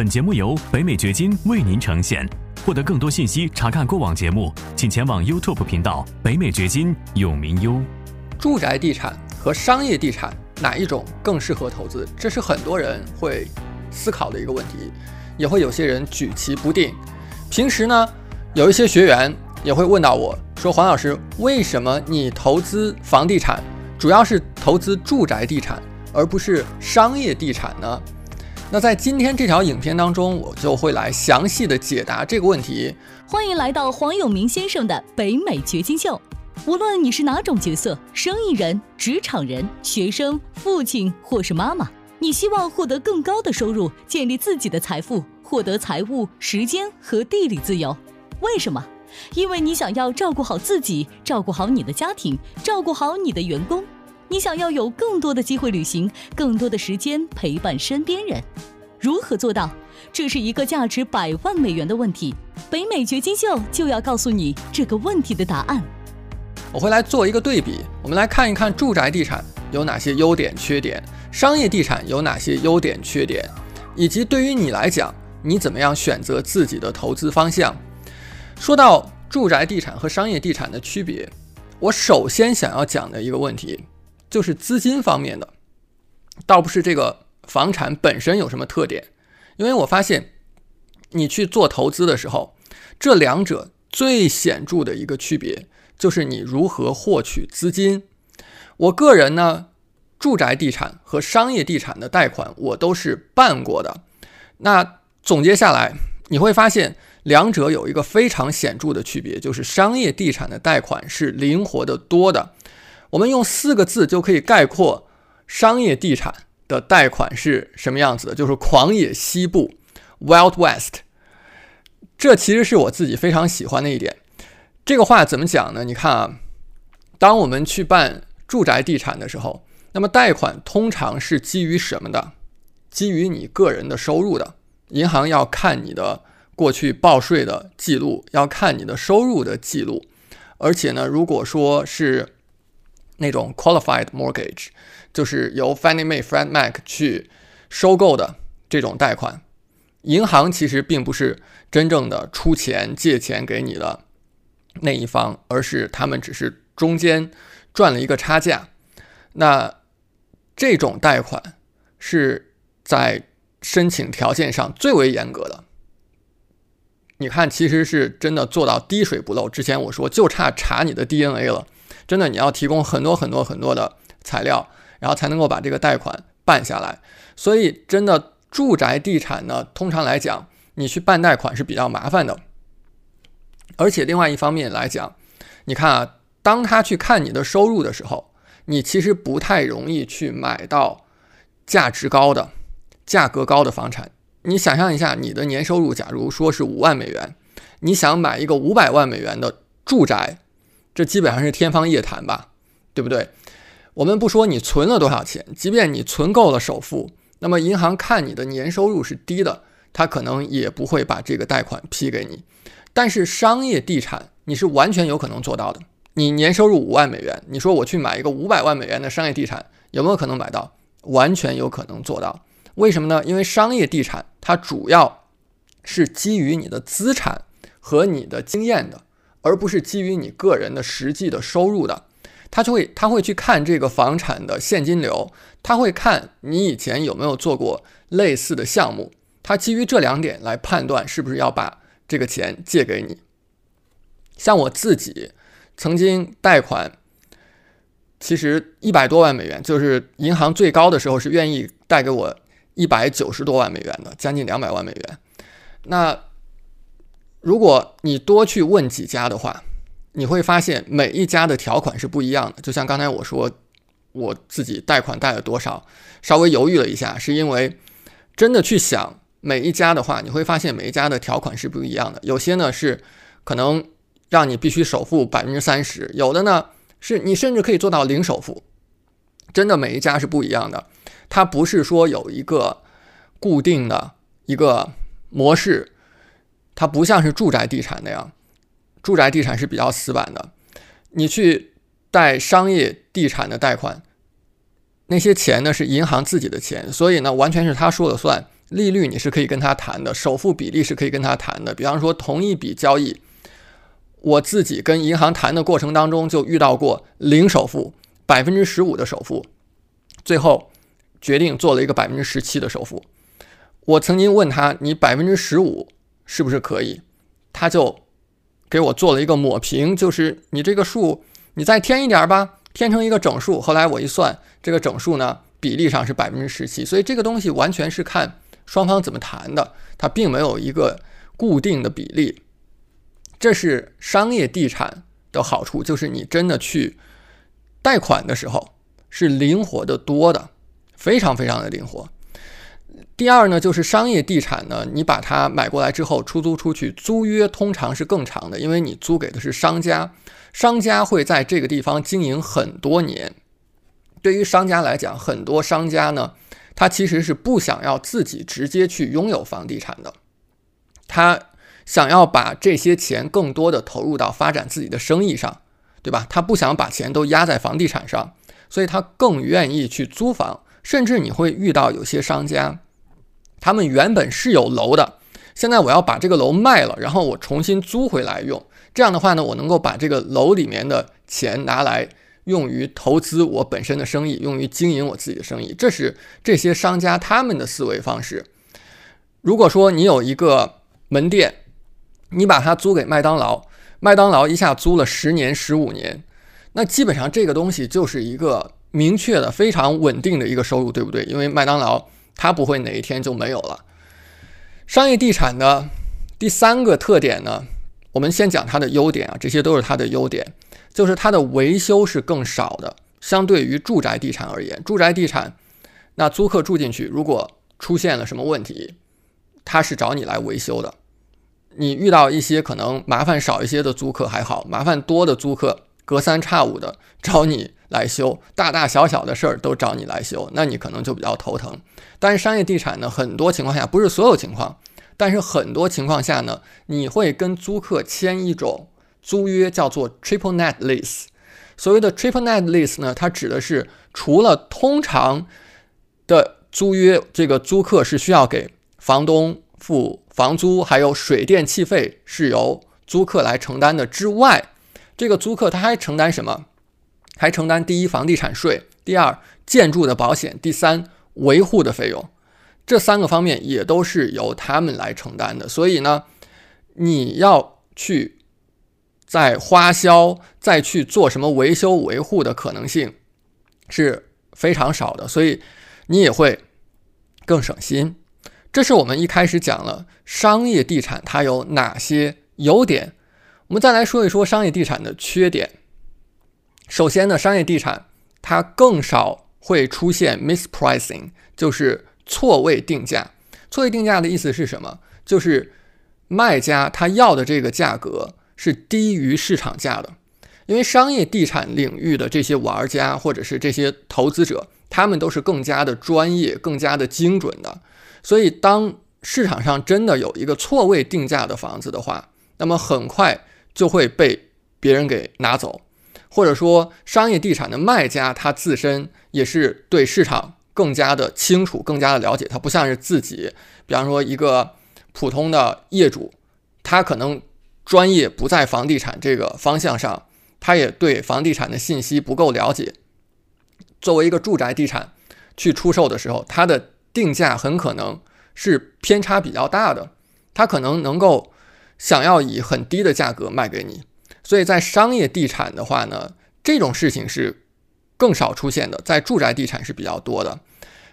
本节目由北美掘金为您呈现。获得更多信息，查看过往节目，请前往 YouTube 频道“北美掘金”永明优。住宅地产和商业地产哪一种更适合投资？这是很多人会思考的一个问题，也会有些人举棋不定。平时呢，有一些学员也会问到我说：“黄老师，为什么你投资房地产主要是投资住宅地产，而不是商业地产呢？”那在今天这条影片当中，我就会来详细的解答这个问题。欢迎来到黄永明先生的北美掘金秀。无论你是哪种角色，生意人、职场人、学生、父亲或是妈妈，你希望获得更高的收入，建立自己的财富，获得财务、时间和地理自由。为什么？因为你想要照顾好自己，照顾好你的家庭，照顾好你的员工。你想要有更多的机会旅行，更多的时间陪伴身边人，如何做到？这是一个价值百万美元的问题。北美掘金秀就要告诉你这个问题的答案。我会来做一个对比，我们来看一看住宅地产有哪些优点、缺点，商业地产有哪些优点、缺点，以及对于你来讲，你怎么样选择自己的投资方向。说到住宅地产和商业地产的区别，我首先想要讲的一个问题。就是资金方面的，倒不是这个房产本身有什么特点，因为我发现你去做投资的时候，这两者最显著的一个区别就是你如何获取资金。我个人呢，住宅地产和商业地产的贷款我都是办过的。那总结下来，你会发现两者有一个非常显著的区别，就是商业地产的贷款是灵活的多的。我们用四个字就可以概括商业地产的贷款是什么样子的，就是狂野西部 （Wild West）。这其实是我自己非常喜欢的一点。这个话怎么讲呢？你看啊，当我们去办住宅地产的时候，那么贷款通常是基于什么的？基于你个人的收入的。银行要看你的过去报税的记录，要看你的收入的记录。而且呢，如果说是那种 qualified mortgage 就是由 Fannie Mae、Freddie Mac 去收购的这种贷款，银行其实并不是真正的出钱借钱给你的那一方，而是他们只是中间赚了一个差价。那这种贷款是在申请条件上最为严格的。你看，其实是真的做到滴水不漏。之前我说就差查你的 DNA 了。真的，你要提供很多很多很多的材料，然后才能够把这个贷款办下来。所以，真的住宅地产呢，通常来讲，你去办贷款是比较麻烦的。而且，另外一方面来讲，你看啊，当他去看你的收入的时候，你其实不太容易去买到价值高的、价格高的房产。你想象一下，你的年收入假如说是五万美元，你想买一个五百万美元的住宅。这基本上是天方夜谭吧，对不对？我们不说你存了多少钱，即便你存够了首付，那么银行看你的年收入是低的，他可能也不会把这个贷款批给你。但是商业地产你是完全有可能做到的。你年收入五万美元，你说我去买一个五百万美元的商业地产，有没有可能买到？完全有可能做到。为什么呢？因为商业地产它主要是基于你的资产和你的经验的。而不是基于你个人的实际的收入的，他就会他会去看这个房产的现金流，他会看你以前有没有做过类似的项目，他基于这两点来判断是不是要把这个钱借给你。像我自己曾经贷款，其实一百多万美元，就是银行最高的时候是愿意贷给我一百九十多万美元的，将近两百万美元。那如果你多去问几家的话，你会发现每一家的条款是不一样的。就像刚才我说，我自己贷款贷了多少，稍微犹豫了一下，是因为真的去想每一家的话，你会发现每一家的条款是不一样的。有些呢是可能让你必须首付百分之三十，有的呢是你甚至可以做到零首付。真的每一家是不一样的，它不是说有一个固定的一个模式。它不像是住宅地产那样，住宅地产是比较死板的。你去贷商业地产的贷款，那些钱呢是银行自己的钱，所以呢完全是他说了算。利率你是可以跟他谈的，首付比例是可以跟他谈的。比方说，同一笔交易，我自己跟银行谈的过程当中就遇到过零首付，百分之十五的首付，最后决定做了一个百分之十七的首付。我曾经问他，你百分之十五是不是可以？他就给我做了一个抹平，就是你这个数你再添一点吧，添成一个整数。后来我一算，这个整数呢比例上是百分之十七，所以这个东西完全是看。双方怎么谈的？它并没有一个固定的比例，这是商业地产的好处，就是你真的去贷款的时候是灵活的多的，非常非常的灵活。第二呢，就是商业地产呢，你把它买过来之后出租出去，租约通常是更长的，因为你租给的是商家，商家会在这个地方经营很多年。对于商家来讲，很多商家呢。他其实是不想要自己直接去拥有房地产的，他想要把这些钱更多的投入到发展自己的生意上，对吧？他不想把钱都压在房地产上，所以他更愿意去租房。甚至你会遇到有些商家，他们原本是有楼的，现在我要把这个楼卖了，然后我重新租回来用。这样的话呢，我能够把这个楼里面的钱拿来。用于投资我本身的生意，用于经营我自己的生意，这是这些商家他们的思维方式。如果说你有一个门店，你把它租给麦当劳，麦当劳一下租了十年、十五年，那基本上这个东西就是一个明确的、非常稳定的一个收入，对不对？因为麦当劳它不会哪一天就没有了。商业地产的第三个特点呢，我们先讲它的优点啊，这些都是它的优点。就是它的维修是更少的，相对于住宅地产而言，住宅地产那租客住进去，如果出现了什么问题，他是找你来维修的。你遇到一些可能麻烦少一些的租客还好，麻烦多的租客隔三差五的找你来修，大大小小的事儿都找你来修，那你可能就比较头疼。但是商业地产呢，很多情况下不是所有情况，但是很多情况下呢，你会跟租客签一种。租约叫做 triple net lease，所谓的 triple net lease 呢，它指的是除了通常的租约，这个租客是需要给房东付房租，还有水电气费是由租客来承担的之外，这个租客他还承担什么？还承担第一房地产税，第二建筑的保险，第三维护的费用，这三个方面也都是由他们来承担的。所以呢，你要去。在花销再去做什么维修维护的可能性是非常少的，所以你也会更省心。这是我们一开始讲了商业地产它有哪些优点，我们再来说一说商业地产的缺点。首先呢，商业地产它更少会出现 mispricing，就是错位定价。错位定价的意思是什么？就是卖家他要的这个价格。是低于市场价的，因为商业地产领域的这些玩家或者是这些投资者，他们都是更加的专业、更加的精准的。所以，当市场上真的有一个错位定价的房子的话，那么很快就会被别人给拿走，或者说，商业地产的卖家他自身也是对市场更加的清楚、更加的了解。他不像是自己，比方说一个普通的业主，他可能。专业不在房地产这个方向上，他也对房地产的信息不够了解。作为一个住宅地产去出售的时候，它的定价很可能是偏差比较大的，他可能能够想要以很低的价格卖给你。所以在商业地产的话呢，这种事情是更少出现的，在住宅地产是比较多的。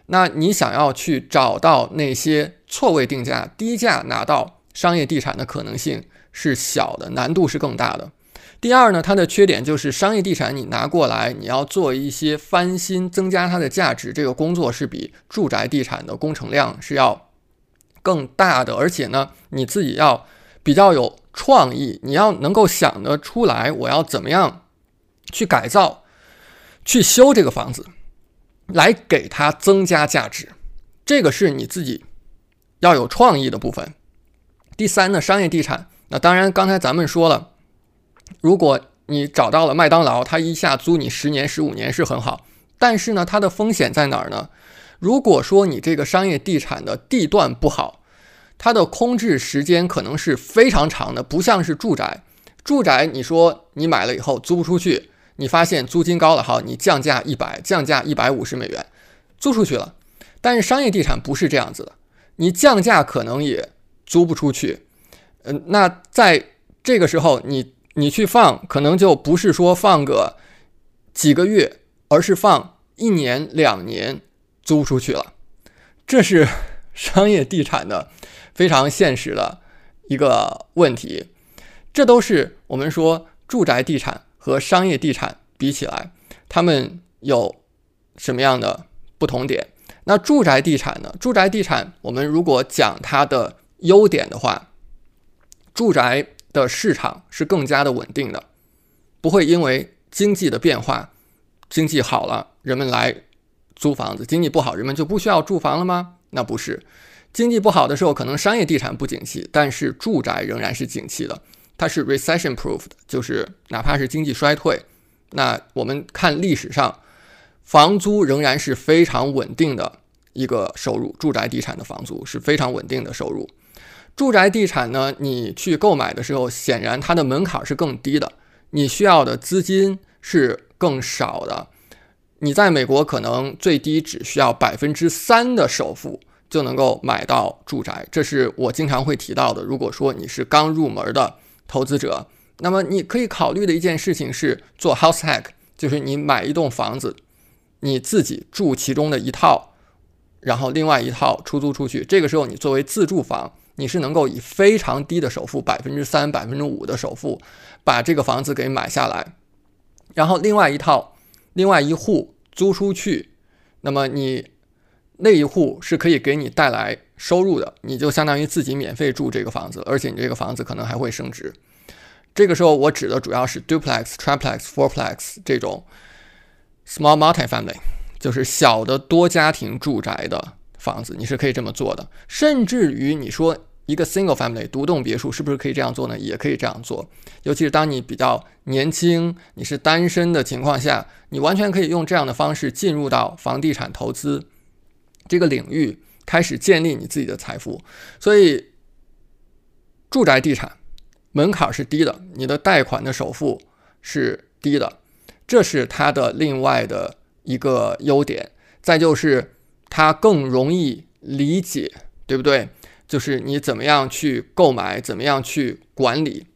那你想要去找到那些错位定价、低价拿到商业地产的可能性？是小的，难度是更大的。第二呢，它的缺点就是商业地产你拿过来，你要做一些翻新，增加它的价值，这个工作是比住宅地产的工程量是要更大的，而且呢，你自己要比较有创意，你要能够想得出来，我要怎么样去改造、去修这个房子，来给它增加价值，这个是你自己要有创意的部分。第三呢，商业地产。那当然，刚才咱们说了，如果你找到了麦当劳，他一下租你十年、十五年是很好。但是呢，它的风险在哪儿呢？如果说你这个商业地产的地段不好，它的空置时间可能是非常长的，不像是住宅。住宅你说你买了以后租不出去，你发现租金高了，好，你降价一百，降价一百五十美元，租出去了。但是商业地产不是这样子的，你降价可能也租不出去。嗯，那在这个时候，你你去放，可能就不是说放个几个月，而是放一年两年租出去了。这是 商业地产的非常现实的一个问题。这都是我们说住宅地产和商业地产比起来，他们有什么样的不同点？那住宅地产呢？住宅地产，我们如果讲它的优点的话，住宅的市场是更加的稳定的，不会因为经济的变化，经济好了人们来租房子，经济不好人们就不需要住房了吗？那不是，经济不好的时候可能商业地产不景气，但是住宅仍然是景气的，它是 recession proof 的，就是哪怕是经济衰退，那我们看历史上。房租仍然是非常稳定的一个收入，住宅地产的房租是非常稳定的收入。住宅地产呢，你去购买的时候，显然它的门槛是更低的，你需要的资金是更少的。你在美国可能最低只需要百分之三的首付就能够买到住宅，这是我经常会提到的。如果说你是刚入门的投资者，那么你可以考虑的一件事情是做 house hack，就是你买一栋房子。你自己住其中的一套，然后另外一套出租出去。这个时候，你作为自住房，你是能够以非常低的首付，百分之三、百分之五的首付，把这个房子给买下来。然后另外一套、另外一户租出去，那么你那一户是可以给你带来收入的，你就相当于自己免费住这个房子，而且你这个房子可能还会升值。这个时候，我指的主要是 duplex、triplex、fourplex 这种。Small multi-family 就是小的多家庭住宅的房子，你是可以这么做的。甚至于你说一个 single family 独栋别墅，是不是可以这样做呢？也可以这样做。尤其是当你比较年轻，你是单身的情况下，你完全可以用这样的方式进入到房地产投资这个领域，开始建立你自己的财富。所以，住宅地产门槛是低的，你的贷款的首付是低的。这是它的另外的一个优点，再就是它更容易理解，对不对？就是你怎么样去购买，怎么样去管理，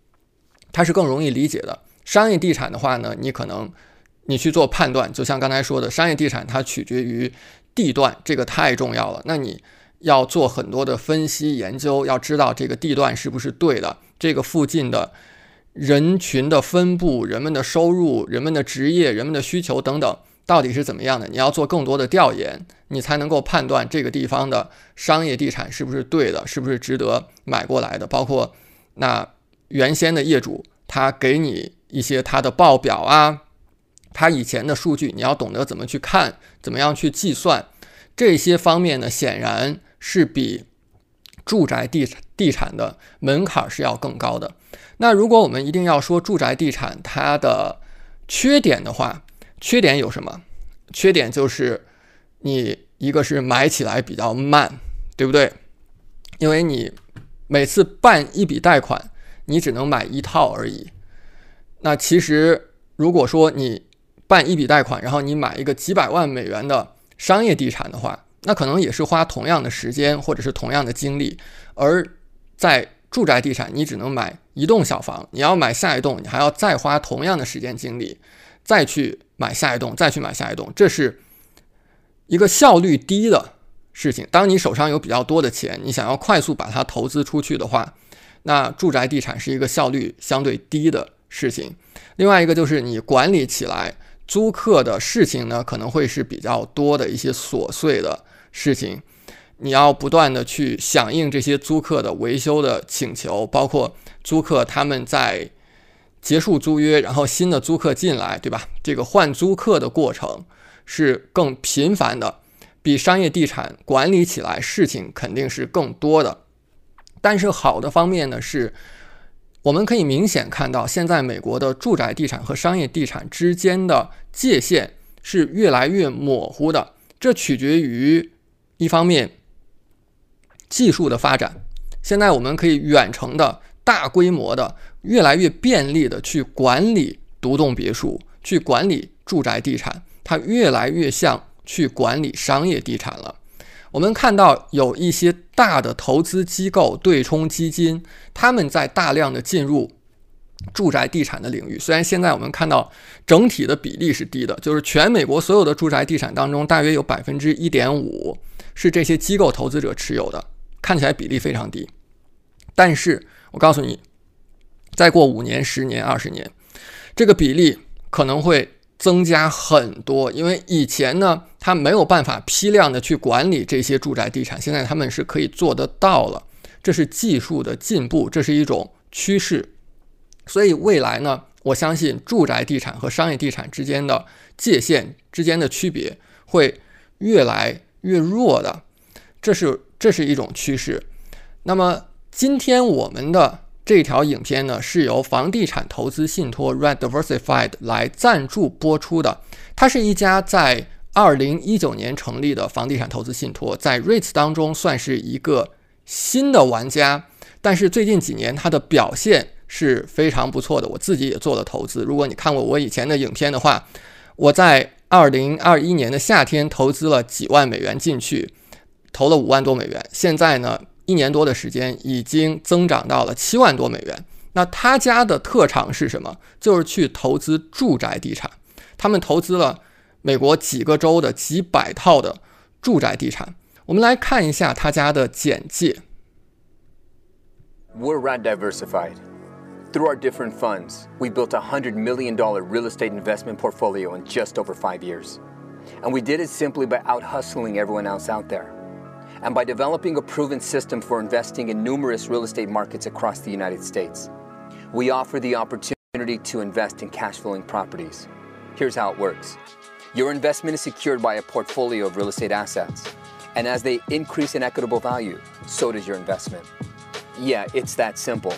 它是更容易理解的。商业地产的话呢，你可能你去做判断，就像刚才说的，商业地产它取决于地段，这个太重要了。那你要做很多的分析研究，要知道这个地段是不是对的，这个附近的。人群的分布、人们的收入、人们的职业、人们的需求等等，到底是怎么样的？你要做更多的调研，你才能够判断这个地方的商业地产是不是对的，是不是值得买过来的。包括那原先的业主，他给你一些他的报表啊，它以前的数据，你要懂得怎么去看，怎么样去计算这些方面呢？显然是比住宅地地产的门槛是要更高的。那如果我们一定要说住宅地产它的缺点的话，缺点有什么？缺点就是你一个是买起来比较慢，对不对？因为你每次办一笔贷款，你只能买一套而已。那其实如果说你办一笔贷款，然后你买一个几百万美元的商业地产的话，那可能也是花同样的时间或者是同样的精力，而在住宅地产，你只能买一栋小房，你要买下一栋，你还要再花同样的时间精力，再去买下一栋，再去买下一栋，这是一个效率低的事情。当你手上有比较多的钱，你想要快速把它投资出去的话，那住宅地产是一个效率相对低的事情。另外一个就是你管理起来租客的事情呢，可能会是比较多的一些琐碎的事情。你要不断的去响应这些租客的维修的请求，包括租客他们在结束租约，然后新的租客进来，对吧？这个换租客的过程是更频繁的，比商业地产管理起来事情肯定是更多的。但是好的方面呢，是我们可以明显看到，现在美国的住宅地产和商业地产之间的界限是越来越模糊的，这取决于。一方面技术的发展，现在我们可以远程的大规模的、越来越便利的去管理独栋别墅，去管理住宅地产，它越来越像去管理商业地产了。我们看到有一些大的投资机构、对冲基金，他们在大量的进入住宅地产的领域。虽然现在我们看到整体的比例是低的，就是全美国所有的住宅地产当中，大约有百分之一点五是这些机构投资者持有的，看起来比例非常低。但是我告诉你，再过五年、十年、二十年，这个比例可能会。增加很多，因为以前呢，他没有办法批量的去管理这些住宅地产，现在他们是可以做得到了。这是技术的进步，这是一种趋势。所以未来呢，我相信住宅地产和商业地产之间的界限之间的区别会越来越弱的，这是这是一种趋势。那么今天我们的。这条影片呢是由房地产投资信托 Red Diversified 来赞助播出的。它是一家在二零一九年成立的房地产投资信托，在 REITs 当中算是一个新的玩家。但是最近几年它的表现是非常不错的。我自己也做了投资。如果你看过我以前的影片的话，我在二零二一年的夏天投资了几万美元进去，投了五万多美元。现在呢？一年多的时间，已经增长到了七万多美元。那他家的特长是什么？就是去投资住宅地产。他们投资了美国几个州的几百套的住宅地产。我们来看一下他家的简介。We're Rad Diversified. Through our different funds, we built a hundred million dollar real estate investment portfolio in just over five years. And we did it simply by out hustling everyone else out there. And by developing a proven system for investing in numerous real estate markets across the United States. We offer the opportunity to invest in cash flowing properties. Here's how it works your investment is secured by a portfolio of real estate assets, and as they increase in equitable value, so does your investment. Yeah, it's that simple.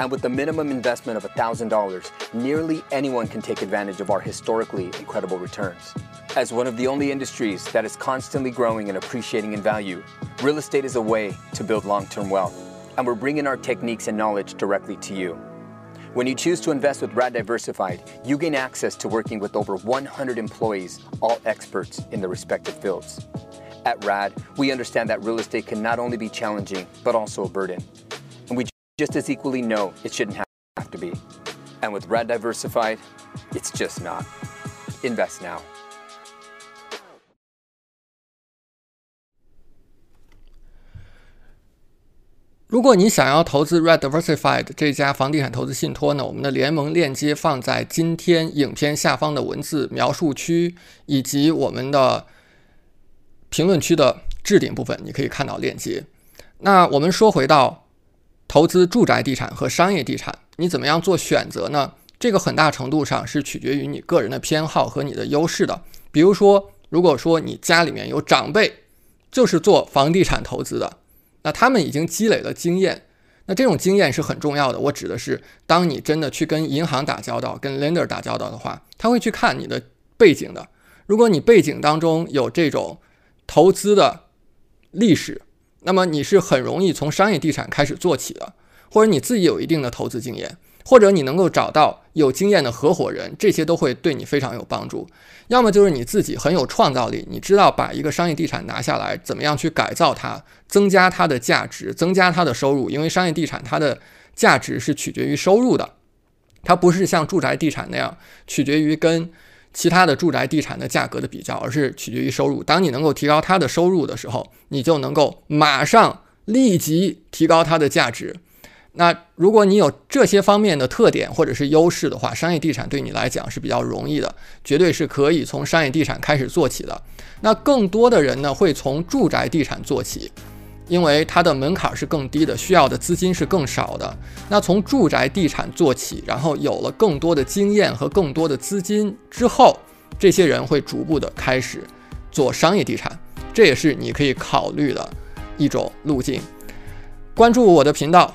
And with the minimum investment of $1,000, nearly anyone can take advantage of our historically incredible returns. As one of the only industries that is constantly growing and appreciating in value, real estate is a way to build long-term wealth, and we're bringing our techniques and knowledge directly to you. When you choose to invest with Rad Diversified, you gain access to working with over 100 employees, all experts in their respective fields. At RAD, we understand that real estate can not only be challenging, but also a burden. And we just as equally know it shouldn't have to be. And with RAD Diversified, it's just not. Invest now. 如果你想要投资 Red Diversified 这家房地产投资信托呢，我们的联盟链接放在今天影片下方的文字描述区，以及我们的评论区的置顶部分，你可以看到链接。那我们说回到投资住宅地产和商业地产，你怎么样做选择呢？这个很大程度上是取决于你个人的偏好和你的优势的。比如说，如果说你家里面有长辈就是做房地产投资的。那他们已经积累了经验，那这种经验是很重要的。我指的是，当你真的去跟银行打交道、跟 lender 打交道的话，他会去看你的背景的。如果你背景当中有这种投资的历史，那么你是很容易从商业地产开始做起的，或者你自己有一定的投资经验。或者你能够找到有经验的合伙人，这些都会对你非常有帮助。要么就是你自己很有创造力，你知道把一个商业地产拿下来，怎么样去改造它，增加它的价值，增加它的收入。因为商业地产它的价值是取决于收入的，它不是像住宅地产那样取决于跟其他的住宅地产的价格的比较，而是取决于收入。当你能够提高它的收入的时候，你就能够马上立即提高它的价值。那如果你有这些方面的特点或者是优势的话，商业地产对你来讲是比较容易的，绝对是可以从商业地产开始做起的。那更多的人呢会从住宅地产做起，因为它的门槛是更低的，需要的资金是更少的。那从住宅地产做起，然后有了更多的经验和更多的资金之后，这些人会逐步的开始做商业地产，这也是你可以考虑的一种路径。关注我的频道。